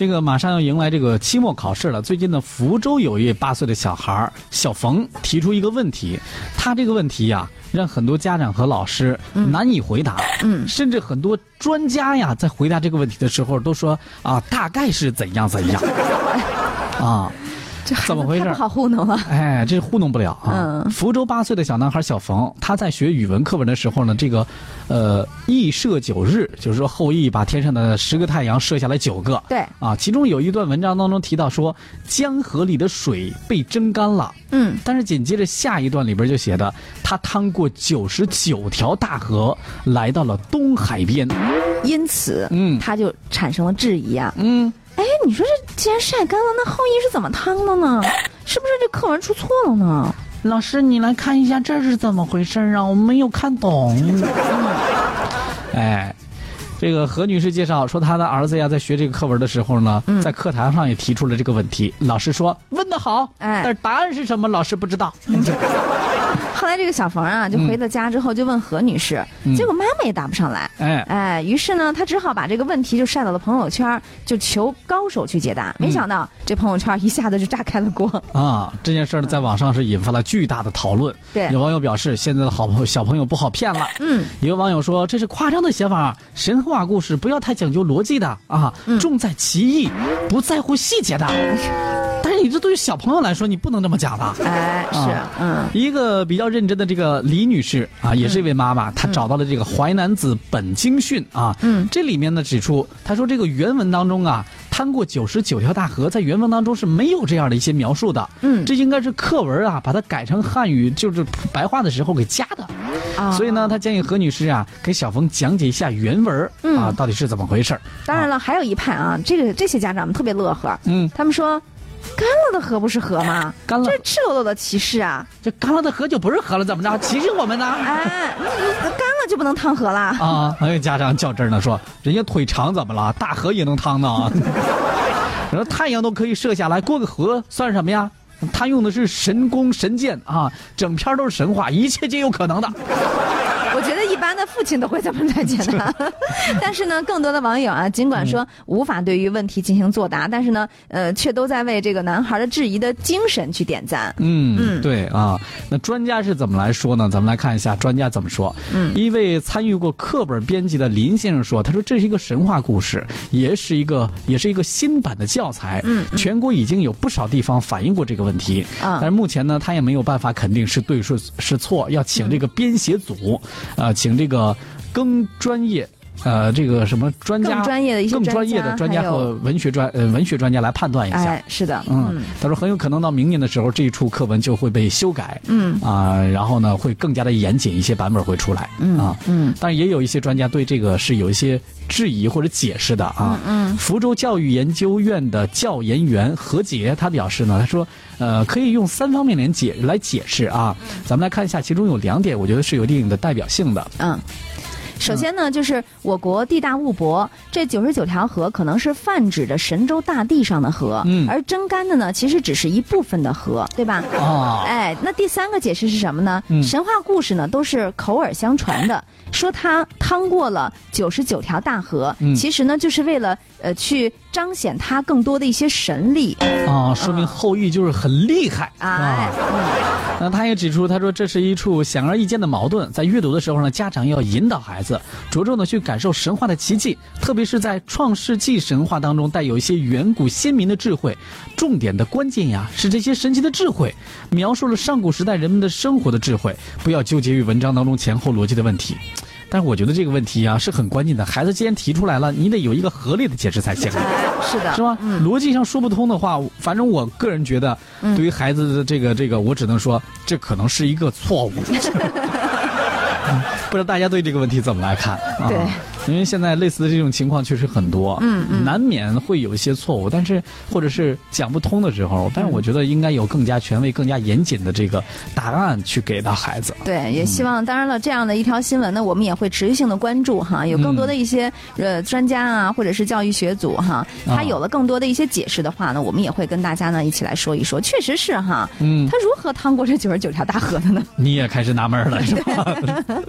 这个马上要迎来这个期末考试了。最近呢，福州有一位八岁的小孩儿小冯提出一个问题，他这个问题呀、让很多家长和老师难以回答。嗯甚至很多专家呀，在回答这个问题的时候都说啊，大概是怎样怎样。啊，这怎么回事太不好糊弄了。哎，这糊弄不了啊！嗯福州八岁的小男孩小冯，他在学语文课文的时候呢，这个，呃，羿射九日，就是说后羿把天上的十个太阳射下来九个。对啊，其中有一段文章当中提到说，江河里的水被蒸干了。嗯，但是紧接着下一段里边就写的，他趟过九十九条大河，来到了东海边。因此，嗯他就产生了质疑啊。嗯，哎，你说这既然晒干了，那后羿是怎么烫的呢？是不是这课文出错了呢？老师，你来看一下这是怎么回事啊？我没有看懂。哎，这个何女士介绍说，她的儿子呀，在学这个课文的时候呢，在课堂上也提出了这个问题。老师说问的好，哎但是答案是什么，老师不知道。后来这个小冯啊，就回到家之后就问何女士，嗯结果妈妈也答不上来。哎，哎，于是呢，他只好把这个问题就晒到了朋友圈，就求高手去解答。没想到这朋友圈一下子就炸开了锅。啊，这件事儿呢，在网上是引发了巨大的讨论。对有网友表示，现在的好朋友小朋友不好骗了。嗯，有网友说这是夸张的写法，神话故事不要太讲究逻辑的啊，重在其意，不在乎细节的。你这对于小朋友来说，你不能这么讲吧。哎，是啊，嗯。一个比较认真的这个李女士啊，也是一位妈妈，她找到了这个《淮南子·本经训》啊，嗯。这里面呢指出，她说这个原文当中啊，趟过九十九条大河，在原文当中是没有这样的一些描述的，嗯。这应该是课文啊，把它改成汉语就是白话的时候给加的，啊。所以呢，她建议何女士啊，给小冯讲解一下原文嗯。啊，到底是怎么回事儿。当然了，还有一派啊，这个这些家长们特别乐呵，嗯，他们说，干了的河不是河吗？干了这是赤裸裸的歧视啊！这干了的河就不是河了，怎么着？歧视我们呢？哎，干了就不能趟河啦？啊，还有家长较真儿呢，说人家腿长怎么了？大河也能趟呢。然后太阳都可以射下来，过个河算什么呀？他用的是神弓神箭啊，整篇都是神话，一切皆有可能的。我觉得一般的父亲都会这么来解答，但是呢，更多的网友啊，尽管说无法对于问题进行作答，但是呢，呃，却都在为这个男孩的质疑的精神去点赞。嗯，嗯对啊。那专家是怎么来说呢？咱们来看一下专家怎么说。嗯一位参与过课本编辑的林先生说：“他说这是一个神话故事，也是一个也是一个新版的教材。嗯嗯全国已经有不少地方反映过这个问题。啊但是目前呢，他也没有办法肯定是对是是错，要请这个编写组，呃，请这个更专业。呃，这个什么专家，更专业的一些更专业的专专家和文学专呃文学专家来判断一下。哎，是的，嗯，他说很有可能到明年的时候，这一处课文就会被修改，嗯啊、然后呢会更加的严谨，一些版本会出来，嗯啊，嗯但也有一些专家对这个是有一些质疑或者解释的啊。嗯福州教育研究院的教研员何杰他表示呢，他说，呃，可以用三方面来解来解释啊。咱们来看一下，其中有两点，我觉得是有一定的代表性的。嗯。首先呢，就是我国地大物博，这九十九条河可能是泛指着神州大地上的河，嗯而真干的呢，其实只是一部分的河，对吧？哦，哎，那第三个解释是什么呢？嗯神话故事呢都是口耳相传的，说他趟过了九十九条大河，嗯其实呢就是为了呃去彰显他更多的一些神力。啊，说明后羿就是很厉害哎啊。那他也指出，他说这是一处显而易见的矛盾，在阅读的时候呢，家长要引导孩子着重的去感受神话的奇迹，特别是在创世纪神话当中带有一些远古先民的智慧。重点的关键呀是这些神奇的智慧，描述了上古时代人们的生活的智慧，不要纠结于文章当中前后逻辑的问题。但是我觉得这个问题啊是很关键的，孩子既然提出来了，你得有一个合理的解释才行。哎，是的，是吧？逻辑上说不通的话，反正我个人觉得，对于孩子的这个这个，我只能说这可能是一个错误。嗯 不知道大家对这个问题怎么来看？啊、对，因为现在类似的这种情况确实很多，嗯嗯难免会有一些错误，但是或者是讲不通的时候，但是我觉得应该有更加权威、更加严谨的这个答案去给到孩子。对，也希望，当然了，这样的一条新闻呢，我们也会持续性的关注哈，有更多的一些、呃专家啊，或者是教育学组哈，他啊有了更多的一些解释的话呢，我们也会跟大家呢一起来说一说，确实是哈，嗯，他如何趟过这九十九条大河的呢？你也开始纳闷了是吧？